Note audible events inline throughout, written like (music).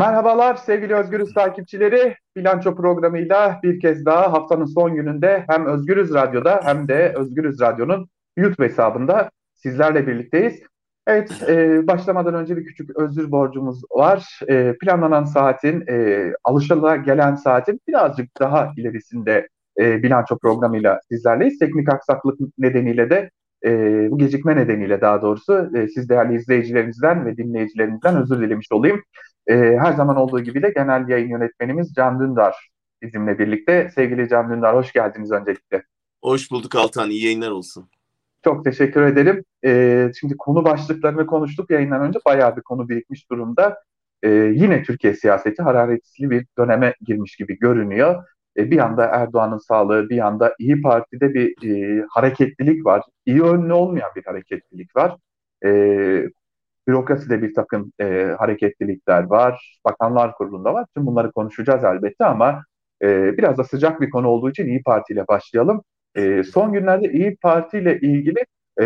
Merhabalar sevgili Özgürüz takipçileri. Bilanço programıyla bir kez daha haftanın son gününde hem Özgürüz Radyo'da hem de Özgürüz Radyo'nun YouTube hesabında sizlerle birlikteyiz. Evet, e, başlamadan önce bir küçük özür borcumuz var. E, planlanan saatin, e, alışıla gelen saatin birazcık daha ilerisinde e, bilanço programıyla sizlerleyiz. Teknik aksaklık nedeniyle de e, bu gecikme nedeniyle daha doğrusu e, siz değerli izleyicilerimizden ve dinleyicilerimizden özür dilemiş olayım. E, her zaman olduğu gibi de genel yayın yönetmenimiz Can Dündar bizimle birlikte. Sevgili Can Dündar hoş geldiniz öncelikle. Hoş bulduk Altan, iyi yayınlar olsun. Çok teşekkür ederim. E, şimdi konu başlıklarını konuştuk yayından önce bayağı bir konu birikmiş durumda. E, yine Türkiye siyaseti hararetli bir döneme girmiş gibi görünüyor. E, bir yanda Erdoğan'ın sağlığı, bir yanda İyi Parti'de bir e, hareketlilik var. İyi yönlü olmayan bir hareketlilik var. E, bürokraside bir takım e, hareketlilikler var. Bakanlar Kurulu'nda var. Tüm bunları konuşacağız elbette ama e, biraz da sıcak bir konu olduğu için İyi Parti ile başlayalım. E, son günlerde İyi Parti ile ilgili e,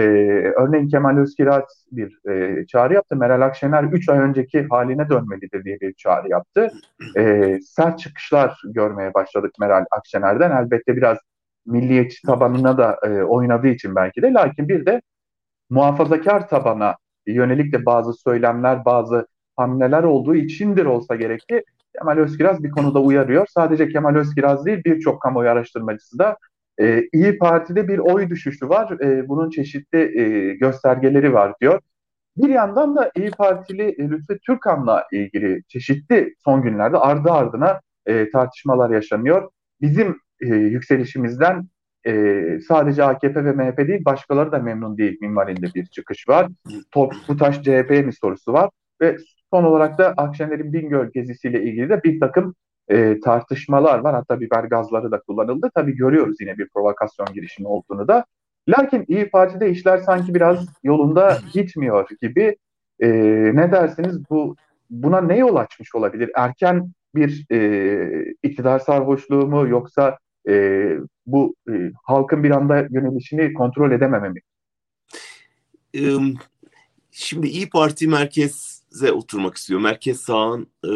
örneğin Kemal Özkiraz bir e, çağrı yaptı. Meral Akşener 3 ay önceki haline dönmelidir diye bir çağrı yaptı. E, sert çıkışlar görmeye başladık Meral Akşener'den. Elbette biraz milliyetçi tabanına da e, oynadığı için belki de. Lakin bir de muhafazakar tabana yönelik de bazı söylemler, bazı hamleler olduğu içindir olsa gerek ki Kemal Özkiraz bir konuda uyarıyor. Sadece Kemal Özkiraz değil birçok kamuoyu araştırmacısı da e, İyi Parti'de bir oy düşüşü var. E, bunun çeşitli e, göstergeleri var diyor. Bir yandan da İyi Partili e, Lütfü Türkan'la ilgili çeşitli son günlerde ardı ardına e, tartışmalar yaşanıyor. Bizim e, yükselişimizden e, sadece AKP ve MHP değil başkaları da memnun değil minvalinde bir çıkış var. Top, bu taş CHP mi sorusu var ve son olarak da Akşener'in Bingöl gezisiyle ilgili de bir takım e, tartışmalar var. Hatta biber gazları da kullanıldı. Tabii görüyoruz yine bir provokasyon girişimi olduğunu da. Lakin İyi Parti'de işler sanki biraz yolunda gitmiyor gibi. E, ne dersiniz bu buna ne yol açmış olabilir? Erken bir e, iktidar sarhoşluğu mu yoksa e, bu e, halkın bir anda yönelişini kontrol edememe mi? Şimdi İyi Parti merkeze oturmak istiyor. Merkez sağın e,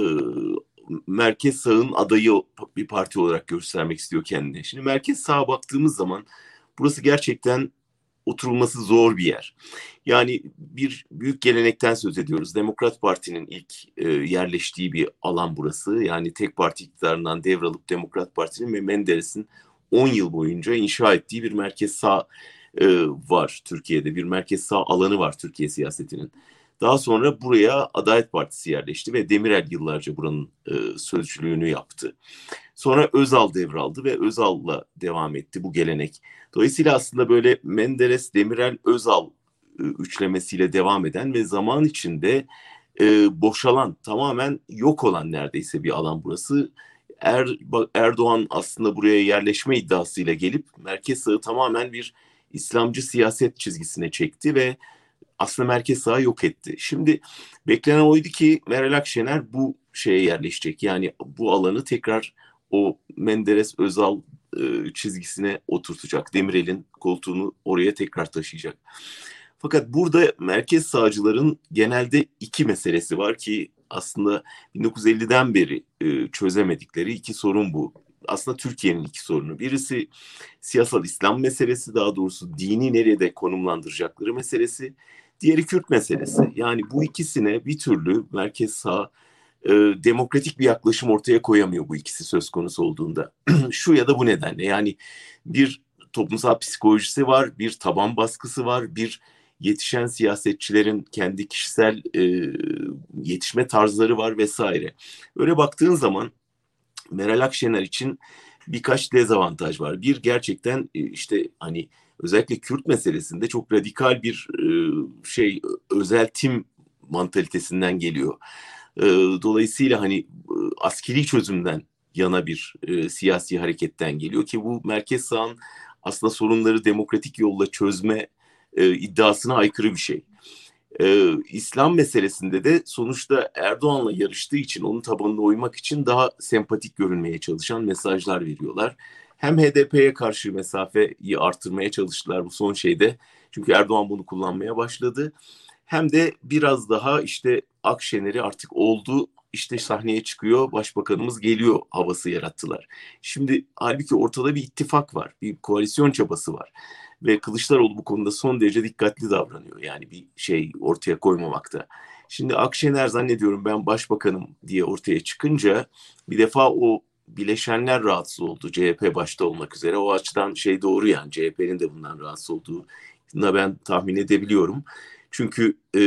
merkez sağın adayı bir parti olarak göstermek istiyor kendini. Şimdi merkez sağa baktığımız zaman burası gerçekten oturulması zor bir yer. Yani bir büyük gelenekten söz ediyoruz. Demokrat Parti'nin ilk e, yerleştiği bir alan burası. Yani tek parti iktidarından devralıp Demokrat Parti'nin ve Menderes'in 10 yıl boyunca inşa ettiği bir merkez sağ e, var Türkiye'de. Bir merkez sağ alanı var Türkiye siyasetinin. Daha sonra buraya Adalet Partisi yerleşti ve Demirel yıllarca buranın e, sözcülüğünü yaptı. Sonra Özal devraldı ve Özal'la devam etti bu gelenek. Dolayısıyla aslında böyle Menderes, Demirel, Özal e, üçlemesiyle devam eden ve zaman içinde e, boşalan, tamamen yok olan neredeyse bir alan burası. Er, Erdoğan aslında buraya yerleşme iddiasıyla gelip merkez sağı tamamen bir İslamcı siyaset çizgisine çekti ve aslında merkez sağı yok etti. Şimdi beklenen oydu ki Meral Akşener bu şeye yerleşecek. Yani bu alanı tekrar o Menderes Özal e, çizgisine oturtacak. Demirel'in koltuğunu oraya tekrar taşıyacak. Fakat burada merkez sağcıların genelde iki meselesi var ki aslında 1950'den beri e, çözemedikleri iki sorun bu. Aslında Türkiye'nin iki sorunu. Birisi siyasal İslam meselesi, daha doğrusu dini nerede konumlandıracakları meselesi. Diğeri Kürt meselesi. Yani bu ikisine bir türlü merkez sağ e, demokratik bir yaklaşım ortaya koyamıyor bu ikisi söz konusu olduğunda. (clears throat) Şu ya da bu nedenle yani bir toplumsal psikolojisi var, bir taban baskısı var, bir yetişen siyasetçilerin kendi kişisel e, yetişme tarzları var vesaire. Öyle baktığın zaman Meral Akşener için birkaç dezavantaj var. Bir gerçekten e, işte hani özellikle Kürt meselesinde çok radikal bir e, şey özel tim mantalitesinden geliyor. E, dolayısıyla hani e, askeri çözümden yana bir e, siyasi hareketten geliyor ki bu merkez sağın aslında sorunları demokratik yolla çözme e, iddiasına aykırı bir şey. E, İslam meselesinde de sonuçta Erdoğan'la yarıştığı için onun tabanına uymak için daha sempatik görünmeye çalışan mesajlar veriyorlar. Hem HDP'ye karşı mesafeyi artırmaya çalıştılar bu son şeyde. Çünkü Erdoğan bunu kullanmaya başladı. Hem de biraz daha işte Akşener'i artık oldu işte sahneye çıkıyor, başbakanımız geliyor havası yarattılar. Şimdi halbuki ortada bir ittifak var, bir koalisyon çabası var. Ve Kılıçdaroğlu bu konuda son derece dikkatli davranıyor. Yani bir şey ortaya koymamakta. Şimdi Akşener zannediyorum ben başbakanım diye ortaya çıkınca bir defa o bileşenler rahatsız oldu. CHP başta olmak üzere. O açıdan şey doğru yani CHP'nin de bundan rahatsız olduğuna ben tahmin edebiliyorum. Çünkü e,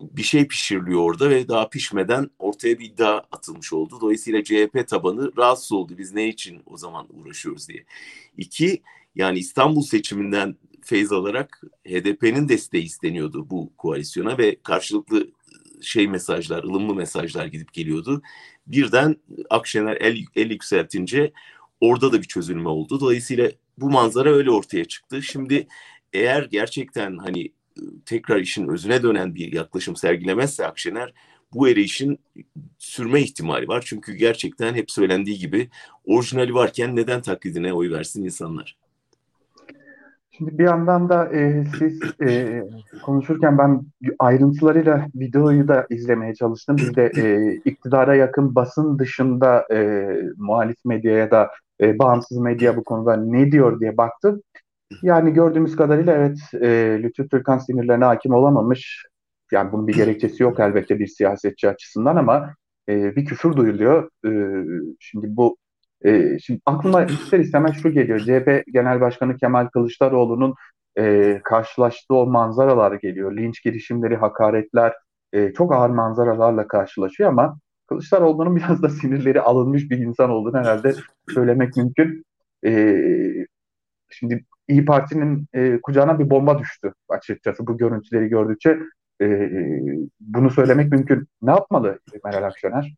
bir şey pişiriliyor orada ve daha pişmeden ortaya bir iddia atılmış oldu. Dolayısıyla CHP tabanı rahatsız oldu. Biz ne için o zaman uğraşıyoruz diye. İki, yani İstanbul seçiminden feyz alarak HDP'nin desteği isteniyordu bu koalisyona ve karşılıklı şey mesajlar, ılımlı mesajlar gidip geliyordu. Birden Akşener el, el yükseltince orada da bir çözülme oldu. Dolayısıyla bu manzara öyle ortaya çıktı. Şimdi eğer gerçekten hani tekrar işin özüne dönen bir yaklaşım sergilemezse Akşener bu erişin sürme ihtimali var. Çünkü gerçekten hep söylendiği gibi orijinali varken neden taklidine oy versin insanlar? Şimdi bir yandan da e, siz e, konuşurken ben ayrıntılarıyla videoyu da izlemeye çalıştım. Biz de e, iktidara yakın basın dışında e, muhalif medyaya da e, bağımsız medya bu konuda ne diyor diye baktım. Yani gördüğümüz kadarıyla evet e, Lütfü Türkan sinirlerine hakim olamamış. Yani bunun bir gerekçesi yok elbette bir siyasetçi açısından ama e, bir küfür duyuluyor. E, şimdi bu e, şimdi aklıma ister istemez şu geliyor. CHP Genel Başkanı Kemal Kılıçdaroğlu'nun e, karşılaştığı o manzaralar geliyor. Linç girişimleri, hakaretler, e, çok ağır manzaralarla karşılaşıyor ama Kılıçdaroğlu'nun biraz da sinirleri alınmış bir insan olduğunu herhalde söylemek mümkün. E, şimdi İyi Parti'nin e, kucağına bir bomba düştü açıkçası bu görüntüleri gördükçe. E, bunu söylemek mümkün. Ne yapmalı Meral Akşener?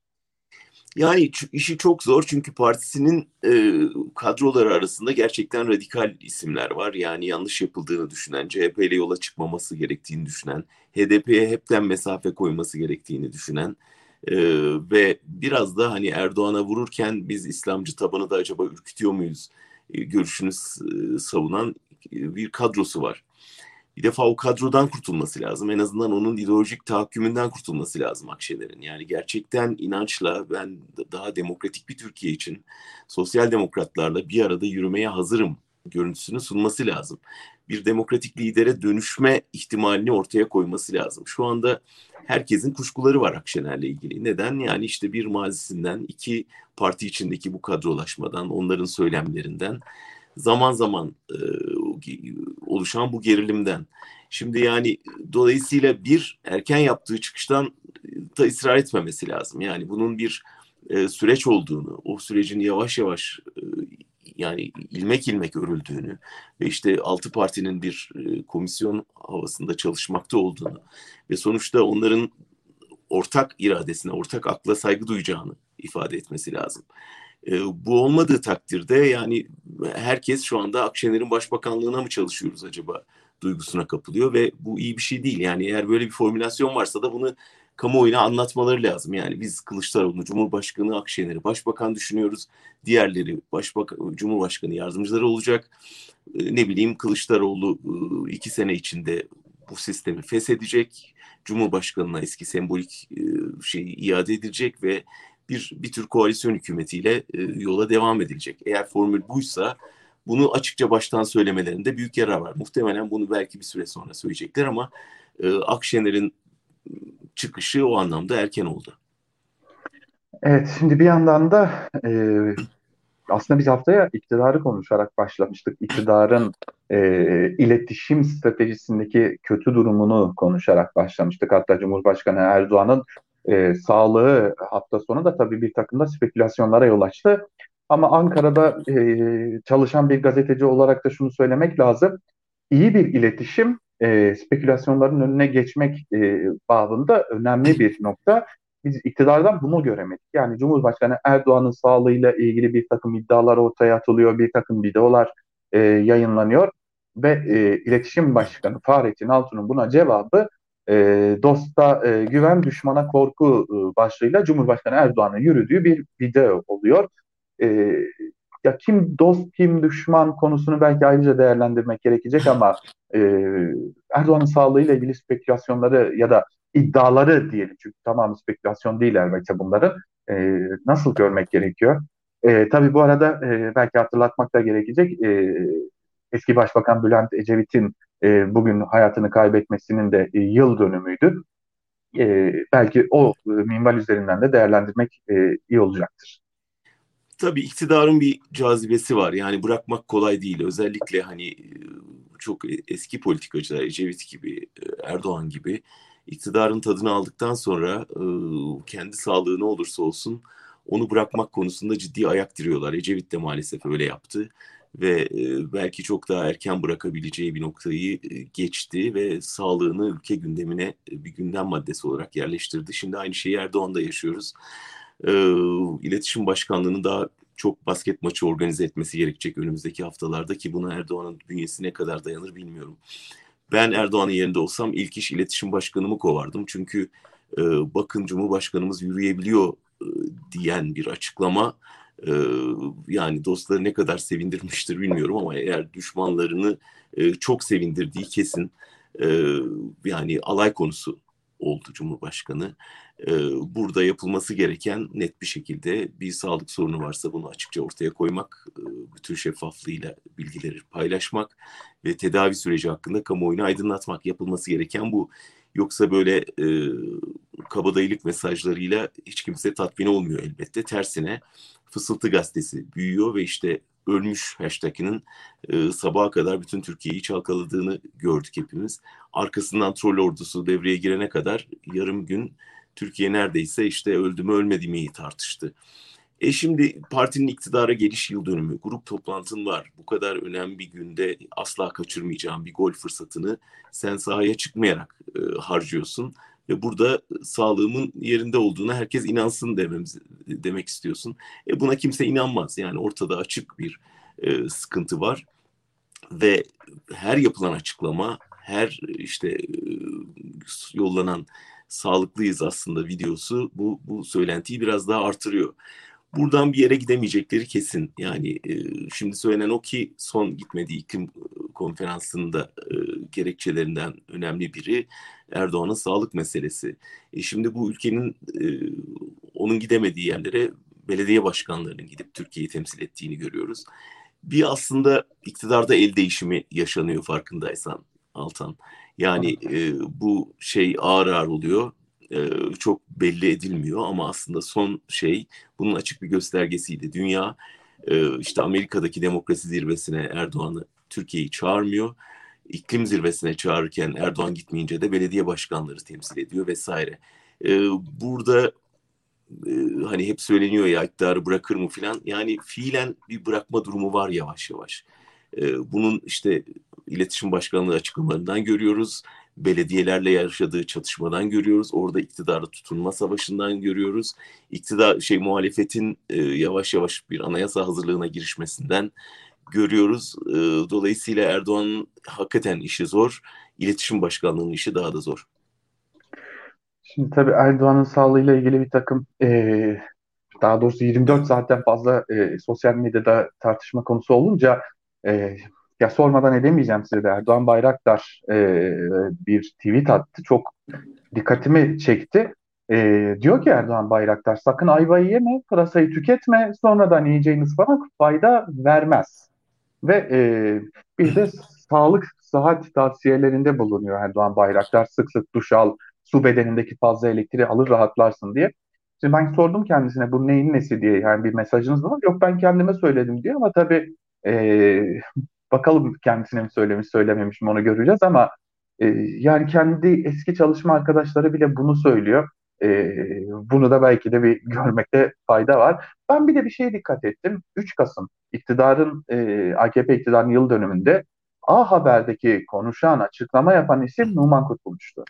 Yani işi çok zor çünkü partisinin e, kadroları arasında gerçekten radikal isimler var. Yani yanlış yapıldığını düşünen, CHP ile yola çıkmaması gerektiğini düşünen, HDP'ye hepten mesafe koyması gerektiğini düşünen e, ve biraz da hani Erdoğan'a vururken biz İslamcı tabanı da acaba ürkütüyor muyuz e, görüşünü e, savunan e, bir kadrosu var bir defa o kadrodan kurtulması lazım. En azından onun ideolojik tahakkümünden kurtulması lazım Akşener'in. Yani gerçekten inançla ben daha demokratik bir Türkiye için sosyal demokratlarla bir arada yürümeye hazırım görüntüsünü sunması lazım. Bir demokratik lidere dönüşme ihtimalini ortaya koyması lazım. Şu anda herkesin kuşkuları var Akşener'le ilgili. Neden? Yani işte bir mazisinden, iki parti içindeki bu kadrolaşmadan, onların söylemlerinden zaman zaman e, oluşan bu gerilimden. Şimdi yani dolayısıyla bir erken yaptığı çıkıştan da ısrar etmemesi lazım. Yani bunun bir e, süreç olduğunu, o sürecin yavaş yavaş e, yani ilmek ilmek örüldüğünü ve işte altı partinin bir e, komisyon havasında çalışmakta olduğunu ve sonuçta onların ortak iradesine, ortak akla saygı duyacağını ifade etmesi lazım. E, bu olmadığı takdirde yani herkes şu anda Akşener'in başbakanlığına mı çalışıyoruz acaba duygusuna kapılıyor ve bu iyi bir şey değil. Yani eğer böyle bir formülasyon varsa da bunu kamuoyuna anlatmaları lazım. Yani biz Kılıçdaroğlu, Cumhurbaşkanı Akşener'i başbakan düşünüyoruz. Diğerleri başbakan, Cumhurbaşkanı yardımcıları olacak. E, ne bileyim Kılıçdaroğlu e, iki sene içinde bu sistemi feshedecek. Cumhurbaşkanına eski sembolik şey iade edilecek ve bir bir tür koalisyon hükümetiyle e, yola devam edilecek. Eğer formül buysa bunu açıkça baştan söylemelerinde büyük yarar var. Muhtemelen bunu belki bir süre sonra söyleyecekler ama Akşener'in çıkışı o anlamda erken oldu. Evet, şimdi bir yandan da e, aslında biz haftaya iktidarı konuşarak başlamıştık. İktidarın e, iletişim stratejisindeki kötü durumunu konuşarak başlamıştık. Hatta Cumhurbaşkanı Erdoğan'ın e, sağlığı hafta sonu da tabii bir takım da spekülasyonlara yol açtı. Ama Ankara'da e, çalışan bir gazeteci olarak da şunu söylemek lazım. İyi bir iletişim e, spekülasyonların önüne geçmek e, babında önemli bir nokta. Biz iktidardan bunu göremedik. Yani Cumhurbaşkanı Erdoğan'ın sağlığıyla ilgili bir takım iddialar ortaya atılıyor, bir takım videolar e, yayınlanıyor ve e, iletişim başkanı Fahrettin Altun'un buna cevabı e, dosta e, güven düşmana korku e, başlığıyla Cumhurbaşkanı Erdoğan'ın yürüdüğü bir video oluyor. E, ya kim dost kim düşman konusunu belki ayrıca değerlendirmek gerekecek ama e, Erdoğan'ın sağlığıyla ilgili spekülasyonları ya da iddiaları diyelim çünkü tamamı spekülasyon değil elbette bunların e, nasıl görmek gerekiyor? E, tabii bu arada e, belki hatırlatmak da gerekecek e, eski Başbakan Bülent Ecevit'in e, bugün hayatını kaybetmesinin de e, yıl dönümüydü. E, belki o e, minval üzerinden de değerlendirmek e, iyi olacaktır. Tabii iktidarın bir cazibesi var. Yani bırakmak kolay değil. Özellikle hani e, çok eski politikacılar Ecevit gibi, e, Erdoğan gibi iktidarın tadını aldıktan sonra e, kendi sağlığı ne olursa olsun onu bırakmak konusunda ciddi ayak diriyorlar. Ecevit de maalesef öyle yaptı ve belki çok daha erken bırakabileceği bir noktayı geçti ve sağlığını ülke gündemine bir gündem maddesi olarak yerleştirdi. Şimdi aynı şeyi Erdoğan'da yaşıyoruz e, iletişim başkanlığının daha çok basket maçı organize etmesi gerekecek önümüzdeki haftalarda ki buna Erdoğan'ın bünyesi ne kadar dayanır bilmiyorum. Ben Erdoğan'ın yerinde olsam ilk iş iletişim başkanımı kovardım. Çünkü e, bakın Cumhurbaşkanımız yürüyebiliyor e, diyen bir açıklama e, yani dostları ne kadar sevindirmiştir bilmiyorum ama eğer düşmanlarını e, çok sevindirdiği kesin e, yani alay konusu oldu Cumhurbaşkanı burada yapılması gereken net bir şekilde bir sağlık sorunu varsa bunu açıkça ortaya koymak, e, bütün şeffaflığıyla bilgileri paylaşmak ve tedavi süreci hakkında kamuoyunu aydınlatmak yapılması gereken bu. Yoksa böyle e, kabadayılık mesajlarıyla hiç kimse tatmin olmuyor elbette. Tersine Fısıltı Gazetesi büyüyor ve işte ölmüş hashtag'inin e, sabaha kadar bütün Türkiye'yi çalkaladığını gördük hepimiz. Arkasından troll ordusu devreye girene kadar yarım gün Türkiye neredeyse işte öldü mü ölmedi mi tartıştı. E şimdi partinin iktidara geliş yıl dönümü, grup toplantın var. Bu kadar önemli bir günde asla kaçırmayacağın bir gol fırsatını sen sahaya çıkmayarak e, harcıyorsun. Ve burada sağlığımın yerinde olduğuna herkes inansın dememiz, demek istiyorsun. E buna kimse inanmaz. Yani ortada açık bir e, sıkıntı var. Ve her yapılan açıklama, her işte e, yollanan sağlıklıyız aslında videosu bu, bu söylentiyi biraz daha artırıyor. Buradan bir yere gidemeyecekleri kesin. Yani e, şimdi söylenen o ki son gitmediği iklim e, konferansında e, gerekçelerinden önemli biri Erdoğan'ın sağlık meselesi. E, şimdi bu ülkenin e, onun gidemediği yerlere belediye başkanlarının gidip Türkiye'yi temsil ettiğini görüyoruz. Bir aslında iktidarda el değişimi yaşanıyor farkındaysan Altan. Yani e, bu şey ağır ağır oluyor. E, çok belli edilmiyor ama aslında son şey bunun açık bir göstergesiydi. Dünya e, işte Amerika'daki demokrasi zirvesine Erdoğan'ı Türkiye'yi çağırmıyor. İklim zirvesine çağırırken Erdoğan gitmeyince de belediye başkanları temsil ediyor vesaire. E, burada e, hani hep söyleniyor ya iktidarı bırakır mı filan. Yani fiilen bir bırakma durumu var yavaş yavaş. E, bunun işte iletişim başkanlığı açıklamalarından görüyoruz. Belediyelerle yaşadığı çatışmadan görüyoruz. Orada iktidara tutunma savaşından görüyoruz. İktidar şey muhalefetin e, yavaş yavaş bir anayasa hazırlığına girişmesinden görüyoruz. E, dolayısıyla Erdoğan'ın hakikaten işi zor. İletişim başkanlığının işi daha da zor. Şimdi tabii Erdoğan'ın sağlığıyla ilgili bir takım e, daha doğrusu 24 saatten fazla e, sosyal medyada tartışma konusu olunca e, ya sormadan edemeyeceğim size de Erdoğan Bayraktar e, bir tweet attı. Çok dikkatimi çekti. E, diyor ki Erdoğan Bayraktar sakın ayvayı yeme, pırasayı tüketme, sonradan yiyeceğin ıspanak fayda vermez. Ve e, bir de sağlık sıhhat tavsiyelerinde bulunuyor Erdoğan Bayraktar. Sık sık duş al, su bedenindeki fazla elektriği alır rahatlarsın diye. Şimdi ben sordum kendisine bu neyin nesi diye yani bir mesajınız var. Yok ben kendime söyledim diyor ama tabii e, Bakalım kendisine mi söylemiş söylememiş mi onu göreceğiz ama e, yani kendi eski çalışma arkadaşları bile bunu söylüyor. E, bunu da belki de bir (laughs) görmekte fayda var. Ben bir de bir şeye dikkat ettim. 3 Kasım iktidarın e, AKP iktidarın yıl dönümünde A Haber'deki konuşan, açıklama yapan isim Numan Kurtulmuş'tu.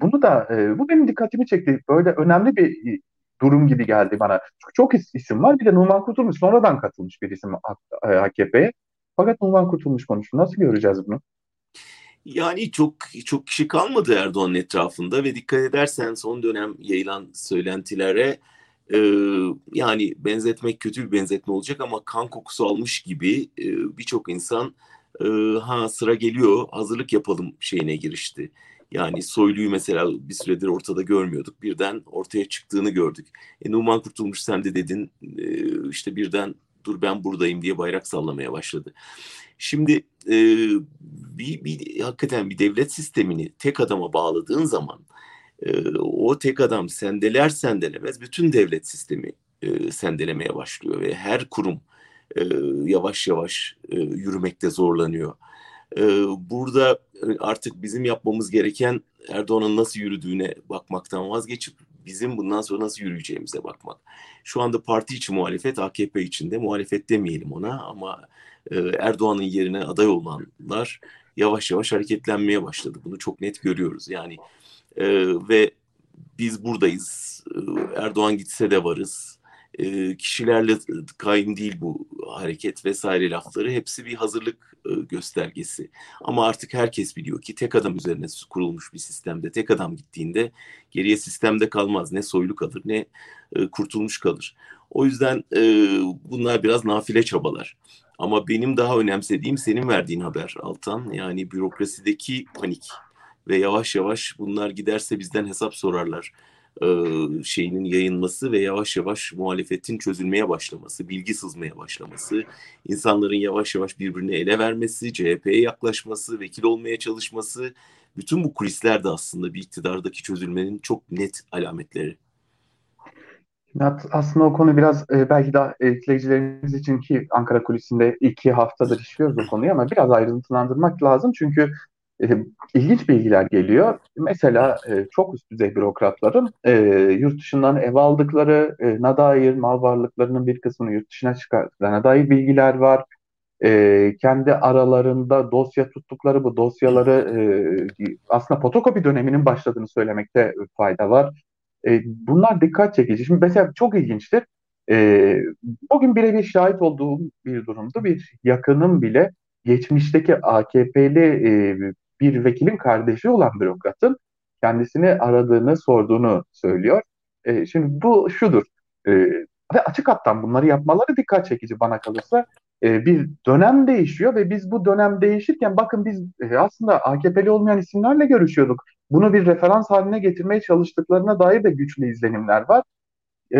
Bunu da e, bu benim dikkatimi çekti. Böyle önemli bir durum gibi geldi bana. Çünkü çok isim var. Bir de Numan Kurtulmuş sonradan katılmış bir isim AKP'ye. Fakat Numan Kurtulmuş konuştu. Nasıl göreceğiz bunu? Yani çok çok kişi kalmadı Erdoğan'ın etrafında ve dikkat edersen son dönem yayılan söylentilere e, yani benzetmek kötü bir benzetme olacak ama kan kokusu almış gibi e, birçok insan e, ha sıra geliyor hazırlık yapalım şeyine girişti. Yani Soylu'yu mesela bir süredir ortada görmüyorduk. Birden ortaya çıktığını gördük. E, Numan Kurtulmuş sen de dedin e, işte birden dur ben buradayım diye bayrak sallamaya başladı. Şimdi e, bir, bir hakikaten bir devlet sistemini tek adama bağladığın zaman e, o tek adam sendeler sendelemez bütün devlet sistemi e, sendelemeye başlıyor ve her kurum e, yavaş yavaş e, yürümekte zorlanıyor. E, burada artık bizim yapmamız gereken Erdoğan'ın nasıl yürüdüğüne bakmaktan vazgeçip bizim bundan sonra nasıl yürüyeceğimize bakmak. Şu anda parti içi muhalefet AKP içinde muhalefet demeyelim ona ama e, Erdoğan'ın yerine aday olanlar yavaş yavaş hareketlenmeye başladı. Bunu çok net görüyoruz. Yani e, ve biz buradayız. E, Erdoğan gitse de varız. Kişilerle kaim değil bu hareket vesaire lafları. Hepsi bir hazırlık göstergesi. Ama artık herkes biliyor ki tek adam üzerine kurulmuş bir sistemde tek adam gittiğinde geriye sistemde kalmaz. Ne soylu kalır ne kurtulmuş kalır. O yüzden bunlar biraz nafile çabalar. Ama benim daha önemsediğim senin verdiğin haber Altan. Yani bürokrasideki panik ve yavaş yavaş bunlar giderse bizden hesap sorarlar e, şeyinin yayınması ve yavaş yavaş muhalefetin çözülmeye başlaması, bilgi sızmaya başlaması, insanların yavaş yavaş birbirine ele vermesi, CHP'ye yaklaşması, vekil olmaya çalışması, bütün bu kulisler de aslında bir iktidardaki çözülmenin çok net alametleri. Aslında o konu biraz e, belki daha izleyicilerimiz için ki Ankara kulisinde iki haftadır işliyoruz o konuyu ama biraz ayrıntılandırmak lazım. Çünkü e, ilginç bilgiler geliyor. Mesela e, çok üst düzey bürokratların e, yurt dışından ev aldıkları, e, dair mal varlıklarının bir kısmını yurt dışına çıkarttıklarına dair bilgiler var. Kendi aralarında dosya tuttukları bu dosyaları e, aslında fotokopi döneminin başladığını söylemekte fayda var. E, bunlar dikkat çekici. Şimdi mesela çok ilginçtir. E, bugün birebir şahit olduğum bir durumdu. Bir yakınım bile geçmişteki AKP'li e, bir vekilin kardeşi olan bürokratın kendisini aradığını, sorduğunu söylüyor. E, şimdi bu şudur. E, ve açık hattan bunları yapmaları dikkat çekici bana kalırsa. E, bir dönem değişiyor ve biz bu dönem değişirken bakın biz e, aslında AKP'li olmayan isimlerle görüşüyorduk. Bunu bir referans haline getirmeye çalıştıklarına dair de güçlü izlenimler var. E,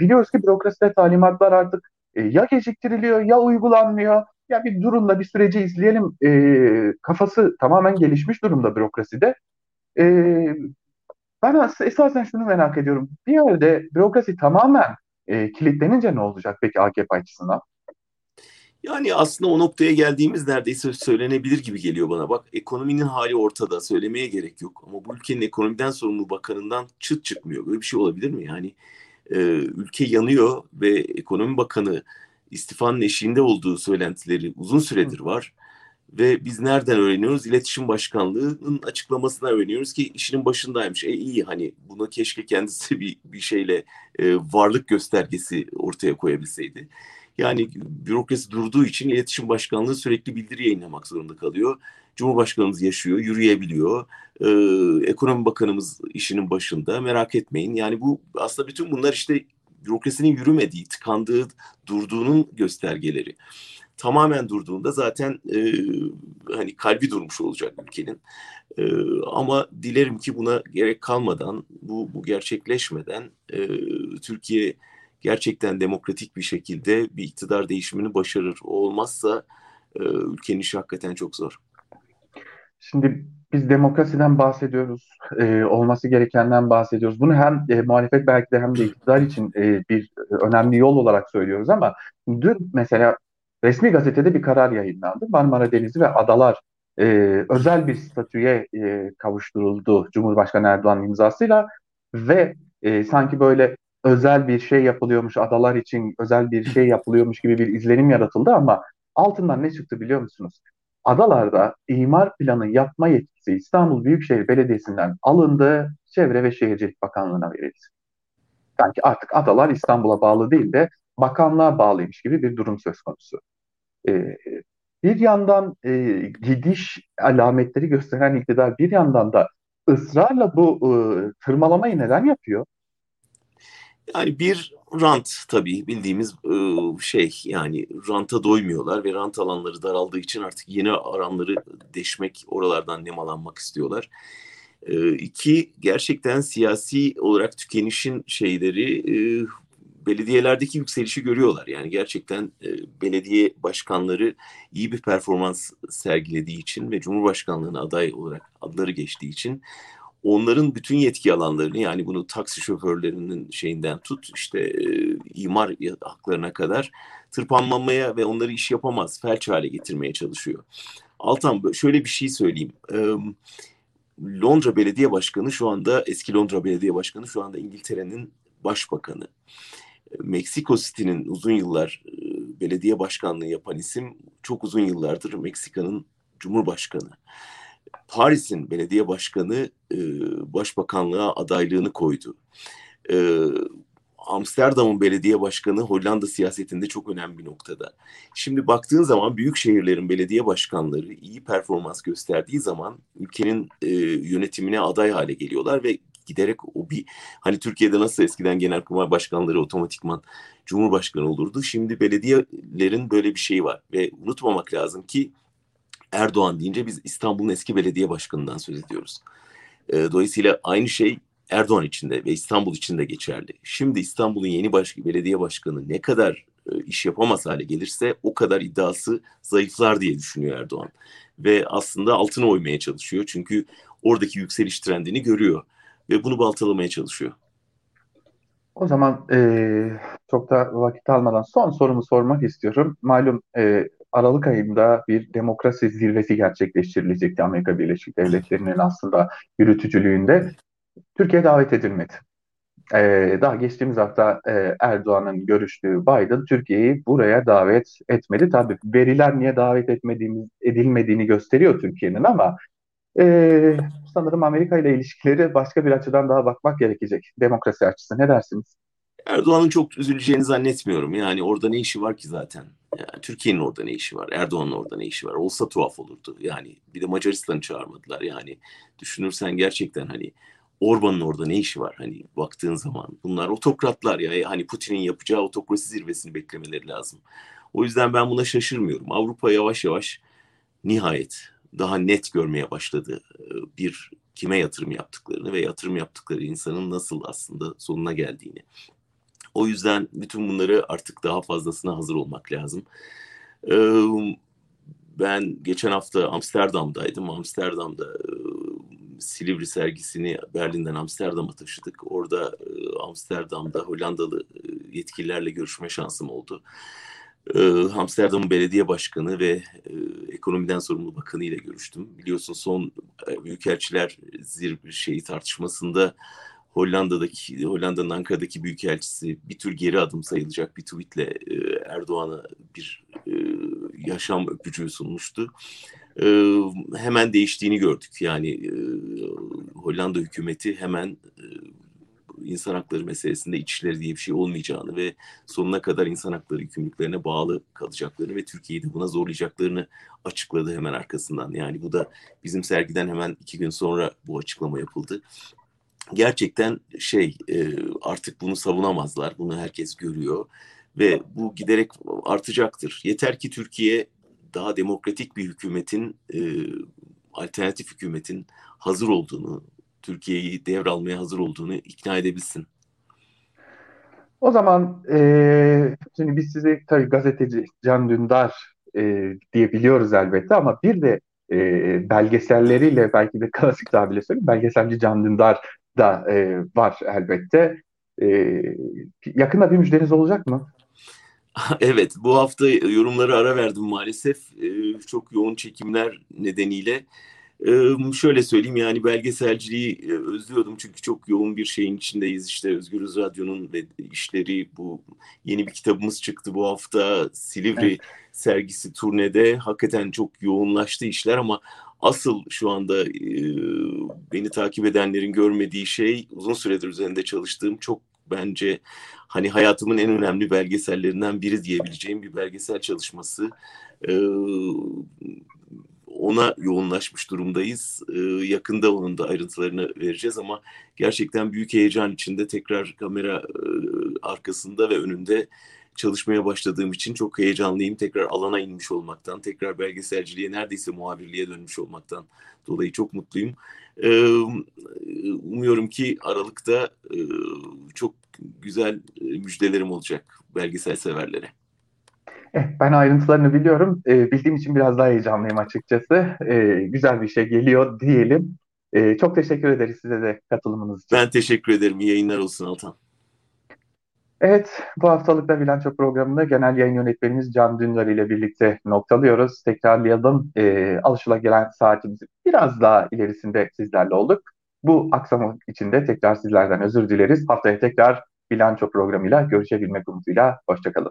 biliyoruz ki bürokraside talimatlar artık ya geciktiriliyor ya uygulanmıyor ya bir durumda bir süreci izleyelim kafası tamamen gelişmiş durumda bürokraside. Ben esasen şunu merak ediyorum. Bir yerde bürokrasi tamamen kilitlenince ne olacak peki AKP açısından? Yani aslında o noktaya geldiğimiz neredeyse söylenebilir gibi geliyor bana. Bak ekonominin hali ortada söylemeye gerek yok. Ama bu ülkenin ekonomiden sorumlu bakanından çıt çıkmıyor. Böyle bir şey olabilir mi? Yani e, ülke yanıyor ve ekonomi bakanı istifanın eşiğinde olduğu söylentileri uzun süredir var. Ve biz nereden öğreniyoruz? İletişim Başkanlığı'nın açıklamasına öğreniyoruz ki işinin başındaymış. E iyi hani buna keşke kendisi (laughs) bir, bir şeyle e, varlık göstergesi ortaya koyabilseydi. Yani bürokrasi durduğu için İletişim Başkanlığı sürekli bildiri yayınlamak zorunda kalıyor. Cumhurbaşkanımız yaşıyor, yürüyebiliyor. Ee, Ekonomi Bakanımız işinin başında. Merak etmeyin. Yani bu aslında bütün bunlar işte bürokrasinin yürümediği, tıkandığı, durduğunun göstergeleri. Tamamen durduğunda zaten e, hani kalbi durmuş olacak ülkenin. E, ama dilerim ki buna gerek kalmadan, bu, bu gerçekleşmeden e, Türkiye gerçekten demokratik bir şekilde bir iktidar değişimini başarır. O olmazsa e, ülkenin işi hakikaten çok zor. Şimdi biz demokrasiden bahsediyoruz, e, olması gerekenden bahsediyoruz. Bunu hem e, muhalefet belki de hem de iktidar için e, bir önemli yol olarak söylüyoruz ama dün mesela resmi gazetede bir karar yayınlandı. Marmara Denizi ve adalar e, özel bir statüye e, kavuşturuldu Cumhurbaşkanı Erdoğan imzasıyla ve e, sanki böyle özel bir şey yapılıyormuş, adalar için özel bir şey yapılıyormuş gibi bir izlenim yaratıldı ama altından ne çıktı biliyor musunuz? Adalarda imar planı yapma yetkisi İstanbul Büyükşehir Belediyesi'nden alındı, Çevre ve Şehircilik Bakanlığı'na verildi. Sanki artık adalar İstanbul'a bağlı değil de bakanlığa bağlıymış gibi bir durum söz konusu. Ee, bir yandan e, gidiş alametleri gösteren iktidar bir yandan da ısrarla bu e, tırmalamayı neden yapıyor? Yani bir rant tabii bildiğimiz şey yani ranta doymuyorlar ve rant alanları daraldığı için artık yeni alanları deşmek oralardan nemalanmak istiyorlar. İki, gerçekten siyasi olarak tükenişin şeyleri belediyelerdeki yükselişi görüyorlar. Yani gerçekten belediye başkanları iyi bir performans sergilediği için ve Cumhurbaşkanlığına aday olarak adları geçtiği için onların bütün yetki alanlarını yani bunu taksi şoförlerinin şeyinden tut işte e, imar haklarına kadar tırpanlamaya ve onları iş yapamaz felç hale getirmeye çalışıyor. Altan şöyle bir şey söyleyeyim. Londra Belediye Başkanı şu anda eski Londra Belediye Başkanı şu anda İngiltere'nin başbakanı. Meksiko City'nin uzun yıllar e, belediye başkanlığı yapan isim çok uzun yıllardır Meksika'nın cumhurbaşkanı. Paris'in belediye başkanı e, başbakanlığa adaylığını koydu. E, Amsterdam'ın belediye başkanı Hollanda siyasetinde çok önemli bir noktada. Şimdi baktığın zaman büyük şehirlerin belediye başkanları iyi performans gösterdiği zaman ülkenin e, yönetimine aday hale geliyorlar ve giderek o bir hani Türkiye'de nasıl eskiden genelkurmay başkanları otomatikman cumhurbaşkanı olurdu. Şimdi belediyelerin böyle bir şeyi var ve unutmamak lazım ki Erdoğan deyince biz İstanbul'un eski belediye başkanından söz ediyoruz. Dolayısıyla aynı şey Erdoğan için de ve İstanbul için de geçerli. Şimdi İstanbul'un yeni baş, belediye başkanı ne kadar iş yapamaz hale gelirse o kadar iddiası zayıflar diye düşünüyor Erdoğan. Ve aslında altına oymaya çalışıyor. Çünkü oradaki yükseliş trendini görüyor ve bunu baltalamaya çalışıyor. O zaman e, çok da vakit almadan son sorumu sormak istiyorum. Malum e, Aralık ayında bir demokrasi zirvesi gerçekleştirilecekti Amerika Birleşik Devletleri'nin aslında yürütücülüğünde. Türkiye davet edilmedi. Ee, daha geçtiğimiz hafta e, Erdoğan'ın görüştüğü Biden Türkiye'yi buraya davet etmedi. Tabii veriler niye davet etmediğimiz edilmediğini gösteriyor Türkiye'nin ama e, sanırım Amerika ile ilişkileri başka bir açıdan daha bakmak gerekecek. Demokrasi açısı ne dersiniz? Erdoğan'ın çok üzüleceğini zannetmiyorum. Yani orada ne işi var ki zaten? Yani Türkiye'nin orada ne işi var? Erdoğan'ın orada ne işi var? Olsa tuhaf olurdu. Yani bir de Macaristan'ı çağırmadılar. Yani düşünürsen gerçekten hani Orban'ın orada ne işi var? Hani baktığın zaman bunlar otokratlar ya. Hani Putin'in yapacağı otokrasi zirvesini beklemeleri lazım. O yüzden ben buna şaşırmıyorum. Avrupa yavaş yavaş nihayet daha net görmeye başladı bir kime yatırım yaptıklarını ve yatırım yaptıkları insanın nasıl aslında sonuna geldiğini. O yüzden bütün bunları artık daha fazlasına hazır olmak lazım. Ben geçen hafta Amsterdam'daydım. Amsterdam'da Silivri sergisini Berlin'den Amsterdam'a taşıdık. Orada Amsterdam'da Hollandalı yetkililerle görüşme şansım oldu. Amsterdam Belediye Başkanı ve ekonomiden sorumlu bakanı ile görüştüm. Biliyorsun son büyükelçiler zirve şeyi tartışmasında Hollanda'daki Hollanda'nın Ankara'daki büyükelçisi bir tür geri adım sayılacak bir tweetle e, Erdoğan'a bir e, yaşam öpücüğü sunmuştu. E, hemen değiştiğini gördük. Yani e, Hollanda hükümeti hemen e, insan hakları meselesinde içişleri diye bir şey olmayacağını ve sonuna kadar insan hakları yükümlülüklerine bağlı kalacaklarını ve Türkiye'yi de buna zorlayacaklarını açıkladı hemen arkasından. Yani bu da bizim sergiden hemen iki gün sonra bu açıklama yapıldı gerçekten şey e, artık bunu savunamazlar. Bunu herkes görüyor ve bu giderek artacaktır. Yeter ki Türkiye daha demokratik bir hükümetin e, alternatif hükümetin hazır olduğunu, Türkiye'yi devralmaya hazır olduğunu ikna edebilsin. O zaman e, şimdi biz sizi tabii gazeteci Can Dündar e, diyebiliyoruz elbette ama bir de e, belgeselleriyle belki de klasik tabirle söyleyeyim belgeselci Can Dündar da e, var elbette. E, yakında bir müjdeniz olacak mı? (laughs) Evet, bu hafta yorumları ara verdim maalesef. Ee, çok yoğun çekimler nedeniyle. Ee, şöyle söyleyeyim yani belgeselciliği e, özlüyordum çünkü çok yoğun bir şeyin içindeyiz. İşte Özgürüz Radyo'nun ve işleri bu yeni bir kitabımız çıktı bu hafta. Silivri evet. sergisi turnede hakikaten çok yoğunlaştı işler ama asıl şu anda e, beni takip edenlerin görmediği şey uzun süredir üzerinde çalıştığım çok bence hani hayatımın en önemli belgesellerinden biri diyebileceğim bir belgesel çalışması. E, ona yoğunlaşmış durumdayız. E, yakında onun da ayrıntılarını vereceğiz ama gerçekten büyük heyecan içinde tekrar kamera e, arkasında ve önünde çalışmaya başladığım için çok heyecanlıyım. Tekrar alana inmiş olmaktan, tekrar belgeselciliğe neredeyse muhabirliğe dönmüş olmaktan dolayı çok mutluyum. E, umuyorum ki Aralık'ta e, çok güzel e, müjdelerim olacak belgesel severlere. Eh, ben ayrıntılarını biliyorum. E, bildiğim için biraz daha heyecanlıyım açıkçası. E, güzel bir şey geliyor diyelim. E, çok teşekkür ederiz size de katılımınız için. Ben teşekkür ederim. İyi yayınlar olsun Altan. Evet, bu haftalık da bilanço programında genel yayın yönetmenimiz Can Dündar ile birlikte noktalıyoruz. Tekrarlayalım, e, alışılagelen saatimizin biraz daha ilerisinde sizlerle olduk. Bu akşam içinde tekrar sizlerden özür dileriz. Haftaya tekrar bilanço programıyla görüşebilmek umuduyla. Hoşçakalın.